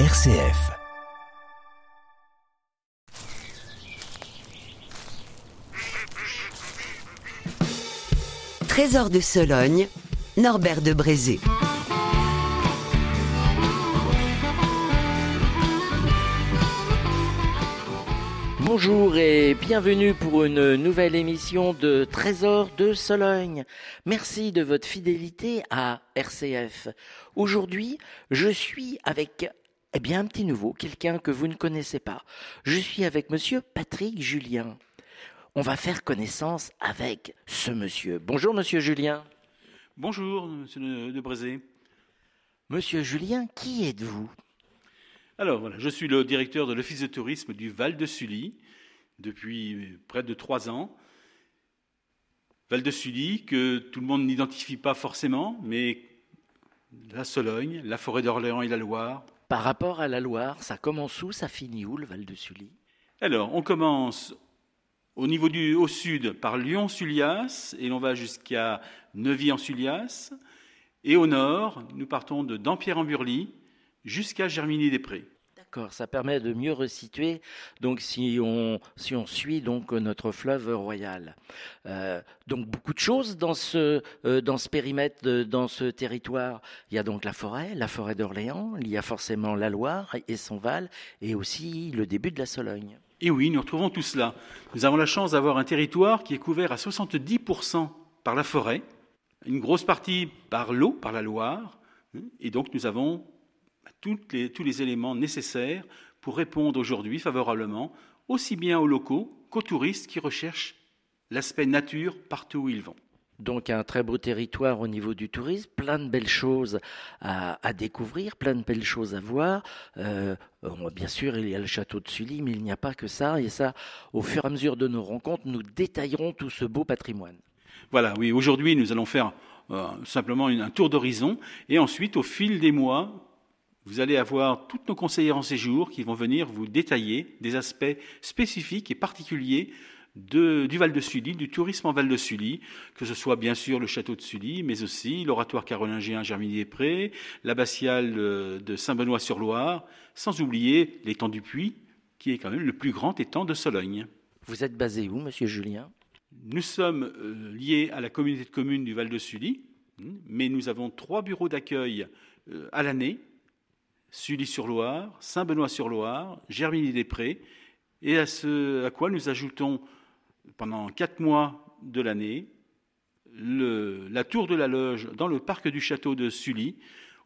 RCF. Trésor de Sologne, Norbert de Brézé. Bonjour et bienvenue pour une nouvelle émission de Trésor de Sologne. Merci de votre fidélité à RCF. Aujourd'hui, je suis avec eh bien un petit nouveau, quelqu'un que vous ne connaissez pas. Je suis avec monsieur Patrick Julien. On va faire connaissance avec ce monsieur. Bonjour monsieur Julien. Bonjour, monsieur de Brézé. Monsieur Julien, qui êtes-vous? Alors voilà, je suis le directeur de l'Office de tourisme du Val de Sully depuis près de trois ans. Val de Sully, que tout le monde n'identifie pas forcément, mais la Sologne, la forêt d'Orléans et la Loire. Par rapport à la Loire, ça commence où, ça finit où le Val de Sully Alors, on commence au niveau du au sud par Lyon-Sullias et l'on va jusqu'à Neuvy-en-Sullias. Et au nord, nous partons de Dampierre-en-Burly jusqu'à Germigny-des-Prés. Ça permet de mieux resituer. Donc, si on, suit donc notre fleuve royal, Euh, donc beaucoup de choses dans ce, euh, périmètre, dans ce territoire. Il y a donc la forêt, la forêt d'Orléans. Il y a forcément la Loire et son Val, et aussi le début de la Sologne. Et oui, nous retrouvons tout cela. Nous avons la chance d'avoir un territoire qui est couvert à 70% par la forêt, une grosse partie par l'eau, par la Loire, hein, et donc nous avons toutes les- tous les éléments nécessaires pour répondre aujourd'hui favorablement aussi bien aux locaux qu'aux touristes qui recherchent l'aspect nature partout où ils vont. Donc un très beau territoire au niveau du tourisme, plein de belles choses à, à découvrir, plein de belles choses à voir. Euh, on- bien sûr, il y a le château de Sully, mais il n'y a pas que ça. Et ça, au fur et à mesure de nos rencontres, nous détaillerons tout ce beau patrimoine. Voilà, oui, aujourd'hui nous allons faire euh, simplement un tour d'horizon et ensuite au fil des mois, vous allez avoir toutes nos conseillères en séjour qui vont venir vous détailler des aspects spécifiques et particuliers de- du Val de Sully, du tourisme en Val de Sully, que ce soit bien sûr le château de Sully, mais aussi l'oratoire carolingien Germigny-des-Prés, l'abbatiale euh, de Saint-Benoît-sur-Loire, sans oublier l'étang du Puy, qui est quand même le plus grand étang de Sologne. Vous êtes basé où, monsieur Julien? Nous sommes euh, liés à la communauté de communes du Val de Sully, mais nous avons trois bureaux d'accueil euh, à l'année Sully-sur-Loire, Saint-Benoît-sur-Loire, Germigny-des-Prés, et à ce à quoi nous ajoutons pendant quatre mois de l'année la tour de la loge dans le parc du château de Sully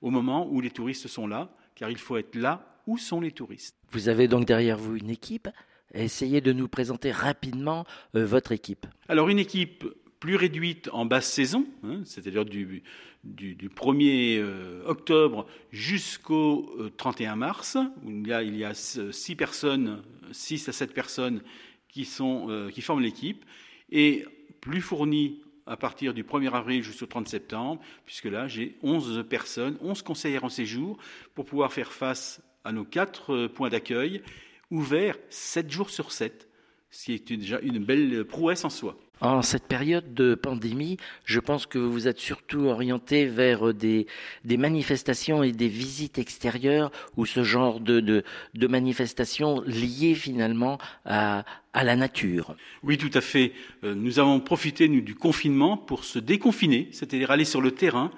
au moment où les touristes sont là, car il faut être là où sont les touristes. Vous avez donc derrière vous une équipe. Essayez de nous présenter rapidement euh, votre équipe. Alors une équipe plus réduite en basse saison, hein, c'est-à-dire du, du, du 1er euh, octobre jusqu'au euh, 31 mars, où il y a, il y a 6 personnes, 6 à 7 personnes qui, sont, euh, qui forment l'équipe, et plus fournie à partir du 1er avril jusqu'au 30 septembre, puisque là j'ai 11 personnes, 11 conseillères en séjour, pour pouvoir faire face à nos quatre euh, points d'accueil, ouverts 7 jours sur 7, ce qui est déjà une belle prouesse en soi. En cette période de pandémie, je pense que vous êtes surtout orienté vers des, des manifestations et des visites extérieures ou ce genre de, manifestations liées finalement à, la nature. Oui, tout à fait. Euh, Nous avons profité du confinement pour se déconfiner, c'est-à-dire aller sur le terrain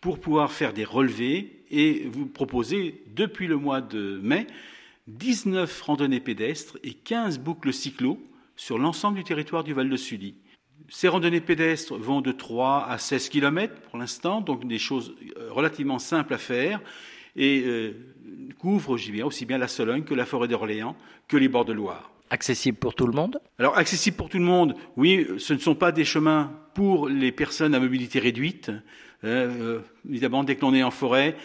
pour pouvoir faire des relevés et vous proposer, depuis le mois de mai, 19 randonnées pédestres et 15 boucles cyclo sur l'ensemble du territoire du Val de Sully. Ces randonnées pédestres vont de 3 à 16 km pour l'instant, donc des choses euh, relativement simples à faire et euh, couvrent aussi bien, aussi bien la Sologne que la forêt d'Orléans que les bords de Loire. Accessible pour tout le monde? Alors, accessible pour tout le monde, oui, ce ne sont pas des chemins pour les personnes à mobilité réduite. Euh, euh, évidemment, dès que l'on est en forêt,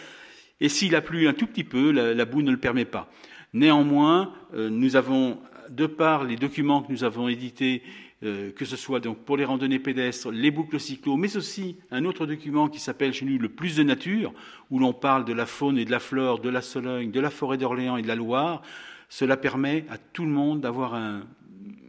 et s'il a plu un tout petit peu, la, la boue ne le permet pas. Néanmoins, euh, nous avons, de par les documents que nous avons édités, euh, que ce soit donc pour les randonnées pédestres, les boucles cyclo, mais aussi un autre document qui s'appelle chez nous le plus de nature, où l'on parle de la faune et de la flore, de la Sologne, de la forêt d'Orléans et de la Loire. Cela permet à tout le monde d'avoir un,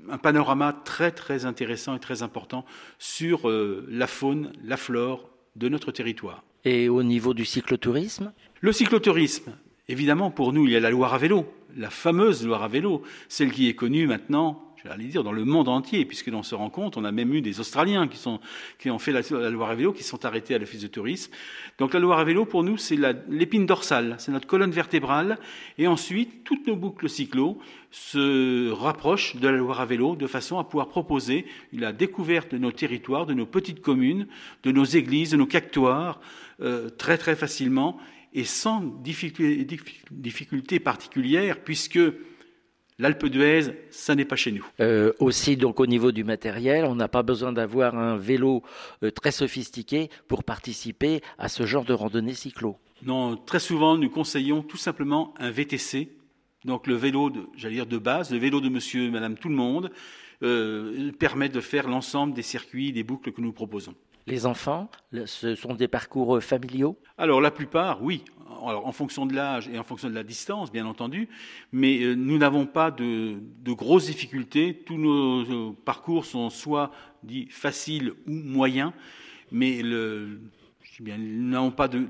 un panorama très très intéressant et très important sur euh, la faune, la flore de notre territoire. Et au niveau du cyclotourisme? Le cyclotourisme, évidemment, pour nous, il y a la Loire à vélo, la fameuse Loire à vélo, celle qui est connue maintenant j'allais dire, dans le monde entier, puisque l'on se rend compte, on a même eu des Australiens qui ont fait la, Loire à vélo, qui sont arrêtés à l'office de tourisme. Donc la Loire à vélo, pour nous, c'est l'épine dorsale, c'est notre colonne vertébrale, et ensuite, toutes nos boucles cyclo se rapprochent de la Loire à vélo, de façon à pouvoir proposer la découverte de nos territoires, de nos petites communes, de nos églises, de nos cactoires, euh, très très facilement, et sans difficulté, particulière, puisque L'Alpe d'Huez, ça n'est pas chez nous. Euh, aussi, donc au niveau du matériel, on n'a pas besoin d'avoir un vélo euh, très sophistiqué pour participer à ce genre de randonnée cyclo. Non, très souvent, nous conseillons tout simplement un VTC, donc le vélo, j'allais dire de base, le vélo de Monsieur, Madame, tout le monde, euh, permet de faire l'ensemble des circuits, des boucles que nous proposons. Les enfants, ce sont des parcours euh, familiaux? Alors la plupart, oui. Alors, en fonction de l'âge et en fonction de la distance, bien entendu, mais euh, nous n'avons pas de, grosses difficultés. Tous nos, parcours sont soit dits faciles ou moyens, mais le, nous n'avons pas de,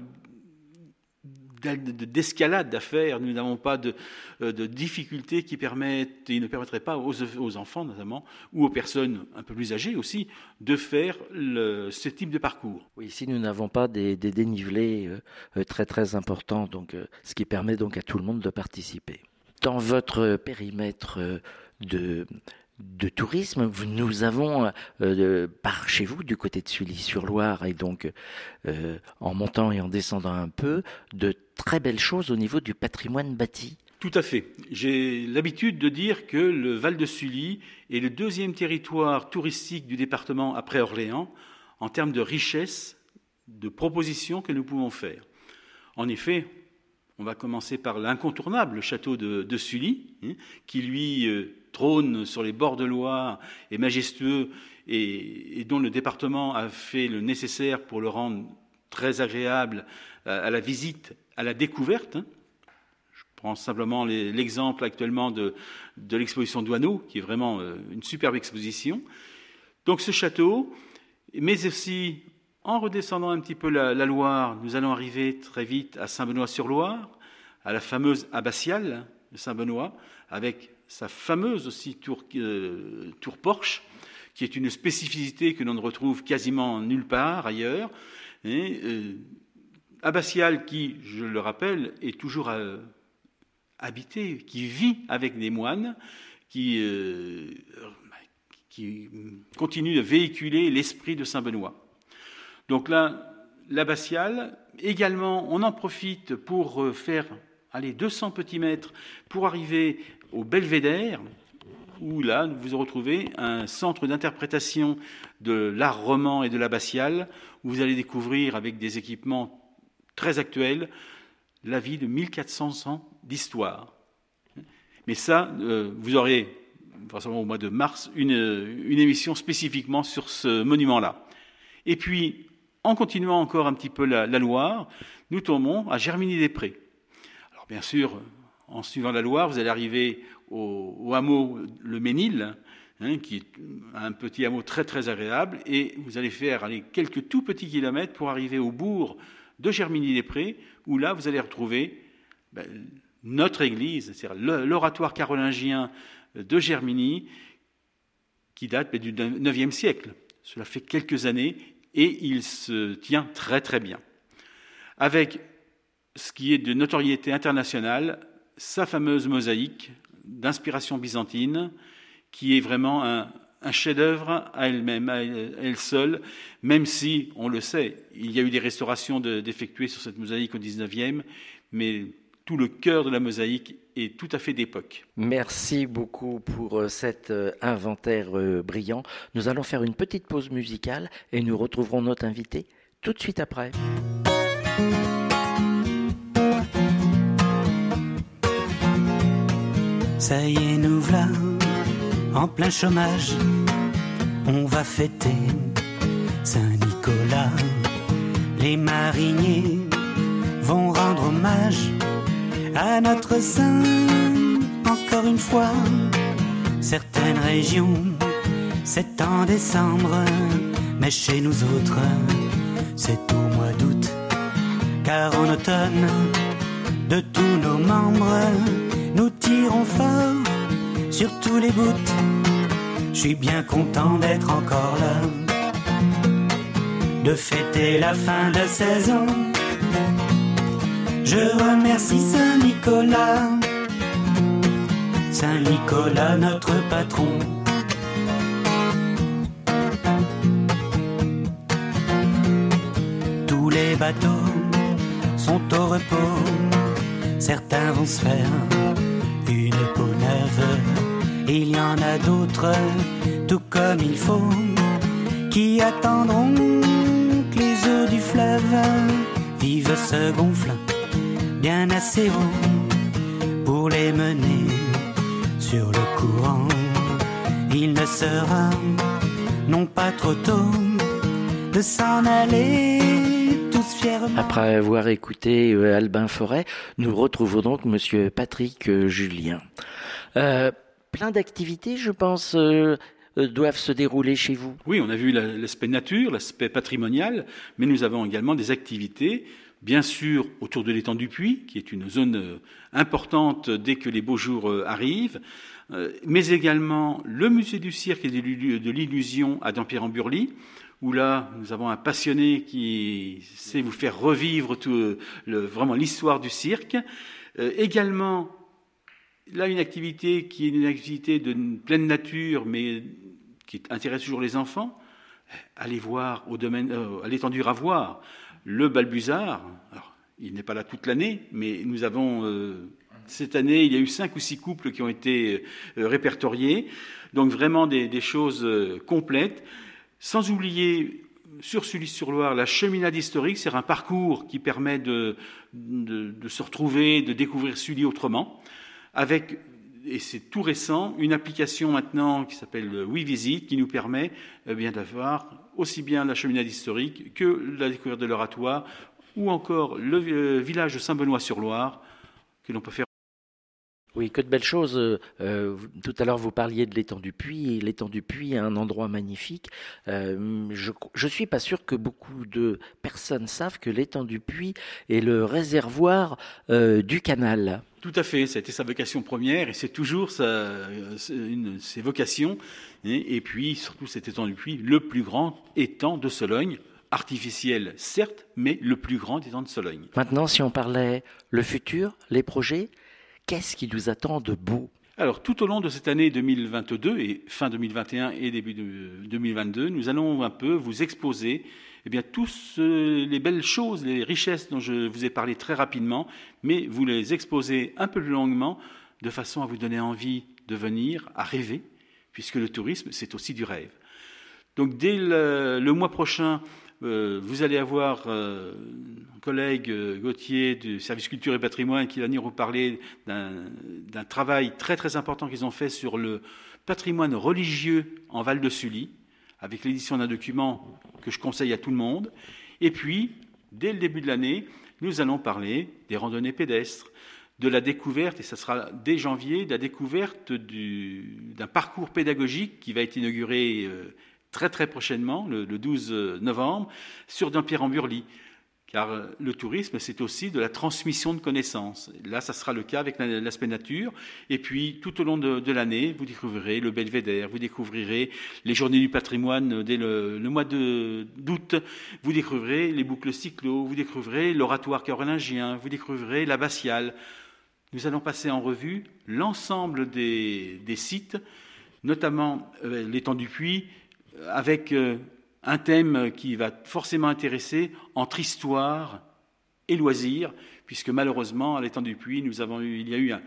d'escalade d'affaires, nous n'avons pas de, euh, difficultés qui permettent et ne permettraient pas aux, enfants notamment, ou aux personnes un peu plus âgées aussi, de faire ce type de parcours. Ici nous n'avons pas des, dénivelés euh, euh, très très importants, donc, ce qui permet donc à tout le monde de participer. Dans votre périmètre de, de tourisme. Nous avons euh, par chez vous, du côté de Sully-sur-Loire, et donc euh, en montant et en descendant un peu, de très belles choses au niveau du patrimoine bâti. Tout à fait. J'ai l'habitude de dire que le Val de Sully est le deuxième territoire touristique du département après Orléans en termes de richesse de propositions que nous pouvons faire. En effet, on va commencer par l'incontournable château de, Sully, hein, qui lui euh, trône sur les bords de Loire, est majestueux et, dont le département a fait le nécessaire pour le rendre très agréable à, la visite, à la découverte. Hein. Je prends simplement l'exemple actuellement de, l'exposition Douaneau, qui est vraiment euh, une superbe exposition. Donc ce château, mais aussi en redescendant un petit peu la, Loire, nous allons arriver très vite à Saint-Benoît-sur-Loire, à la fameuse abbatiale de Saint-Benoît, avec sa fameuse aussi tour, euh, tour, Porche, qui est une spécificité que l'on ne retrouve quasiment nulle part ailleurs. Et, euh, abbatiale qui, je le rappelle, est toujours euh, habité, qui vit avec des moines, qui, qui continue de véhiculer l'esprit de Saint-Benoît. Donc là, l'abbatiale, également, on en profite pour euh, faire allez, 200 petits mètres pour arriver au belvédère, où là, vous retrouvez un centre d'interprétation de l'art roman et de l'abbatiale, où vous allez découvrir avec des équipements très actuels la vie de 1400 ans d'histoire. Mais ça, euh, vous aurez, forcément au mois de mars, une, émission spécifiquement sur ce monument-là. Et puis, en continuant encore un petit peu la, Loire, nous tombons à Germigny-des-Prés. Bien sûr, en suivant la Loire, vous allez arriver au, hameau Le Ménil, hein, qui est un petit hameau très très agréable, et vous allez faire quelques tout petits kilomètres pour arriver au bourg de Germigny-des-Prés, où là vous allez retrouver ben, notre église, c'est-à-dire l'oratoire carolingien de Germigny, qui date du IXe siècle. Cela fait quelques années et il se tient très très bien. Avec ce qui est de notoriété internationale, sa fameuse mosaïque d'inspiration byzantine, qui est vraiment un, chef-d'œuvre à elle-même, à elle seule, même si, on le sait, il y a eu des restaurations d'effectuer sur cette mosaïque au XIXe, mais tout le cœur de la mosaïque est tout à fait d'époque. Merci beaucoup pour euh, cet euh, inventaire euh, brillant. Nous allons faire une petite pause musicale et nous retrouverons notre invité tout de suite après. Ça y est, nous voilà en plein chômage. On va fêter Saint-Nicolas. Les mariniers vont rendre hommage à notre sein. Encore une fois, certaines régions, c'est en décembre, mais chez nous autres, c'est au mois d'août. Car en automne, de tous nos membres. Sur tous les bouts. Je suis bien content d'être encore là, de fêter la fin de saison. Je remercie Saint Nicolas, Saint Nicolas notre patron. Tous les bateaux sont au repos, certains vont se faire. Il y en a d'autres, tout comme il faut, qui attendront que les eaux du fleuve vivent se gonflent bien assez haut pour les mener sur le courant. Il ne sera non pas trop tôt de s'en aller tous fièrement. Après avoir écouté euh, Albin Forêt, nous retrouvons donc Monsieur Patrick euh, Julien. Euh, plein d'activités, je pense, euh, euh, doivent se dérouler chez vous. Oui, on a vu la- l'aspect nature, l'aspect patrimonial, mais nous avons également des activités, bien sûr, autour de l'étang du Puy, qui est une zone euh, importante dès que les beaux jours arrivent, mais également le musée du cirque et de l'illu- de l'illusion à Dampierre-en-Burly, où là, nous avons un passionné qui sait vous faire revivre vraiment l'histoire du cirque. Également, là, une activité qui est une activité de pleine nature, mais qui intéresse toujours les enfants. Allez voir au domaine, euh, à l'étendue à voir le Balbuzard. Alors, il n'est pas là toute l'année, mais nous avons euh, cette année, il y a eu cinq ou six couples qui ont été euh, répertoriés. Donc vraiment des, choses complètes. Sans oublier sur Sully-sur-Loire la cheminade historique, c'est un parcours qui permet de, de se retrouver, de découvrir Sully autrement, avec et c'est tout récent, une application maintenant qui s'appelle Oui Visite, qui nous permet eh d'avoir aussi bien la cheminade historique que la découverte de l'oratoire, ou encore le euh, village de Saint-Benoît-sur-Loire, que l'on peut faire. Oui, que de belles choses. Euh, euh, tout à l'heure, vous parliez de l'étang du Puy. et L'étang du Puy est un endroit magnifique. Euh, je je suis pas sûr que beaucoup de personnes savent que l'étang du Puy est le réservoir euh, du canal. Tout à fait, ça a été sa vocation première et c'est toujours sa, une de ses vocations. Et, et puis, surtout, cet étang du Puy, le plus grand étang de Sologne, artificiel certes, mais le plus grand étang de Sologne. Maintenant, si on parlait le futur, les projets, qu'est-ce qui nous attend de beau Alors, tout au long de cette année 2022 et fin 2021 et début de 2022, nous allons un peu vous exposer eh bien, euh, les belles choses, les richesses dont je vous ai parlé très rapidement, mais vous les exposer un peu plus longuement, de façon à vous donner envie de venir, à rêver, puisque le tourisme, c'est aussi du rêve. Donc, dès le, mois prochain, vous allez avoir euh, un collègue euh, Gauthier du service culture et patrimoine qui va venir vous parler d'un travail très très important qu'ils ont fait sur le patrimoine religieux en Val de Sully, avec l'édition d'un document que je conseille à tout le monde. Et puis, dès le début de l'année, nous allons parler des randonnées pédestres, de la découverte, et ça sera dès janvier, de la découverte du- d'un parcours pédagogique qui va être inauguré euh, très très prochainement, le, le 12 novembre, sur Dampierre-en-Burly. Car euh, le tourisme, c'est aussi de la transmission de connaissances. Là, ça sera le cas avec la- l'aspect nature. Et puis, tout au long de, l'année, vous découvrirez le belvédère, vous découvrirez les journées du patrimoine euh, dès le, le mois d'août, vous découvrirez les boucles cyclo, vous découvrirez l'oratoire carolingien, vous découvrirez l'abbatiale. Nous allons passer en revue l'ensemble des, sites, notamment euh, l'étang du Puy, euh, avec euh, un thème qui va forcément intéresser entre histoire et loisirs, puisque malheureusement, à l'étang du Puy, nous avons eu, il y a eu un,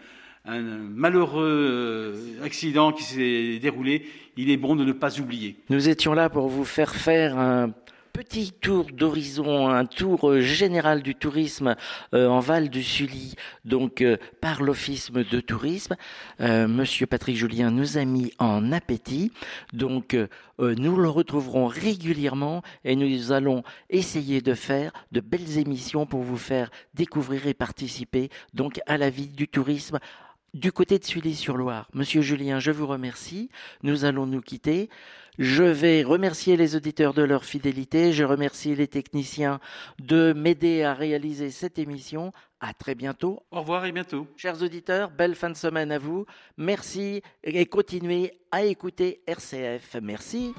un malheureux euh, accident qui s'est déroulé. Il est bon de ne pas oublier. Nous étions là pour vous faire faire un petit tour d'horizon, un tour euh, général du tourisme euh, en Val du Sully, donc euh, par l'Office de tourisme. Euh, Monsieur Patrick Julien nous a mis en appétit, donc nous le retrouverons régulièrement et nous allons essayer de faire de belles émissions pour vous faire découvrir et participer donc à la vie du tourisme du côté de Sully-sur-Loire. Monsieur Julien, je vous remercie. Nous allons nous quitter. Je vais remercier les auditeurs de leur fidélité. Je remercie les techniciens de m'aider à réaliser cette émission. À très bientôt. Au revoir et bientôt. Chers auditeurs, belle fin de semaine à vous. Merci et continuez à écouter RCF. Merci.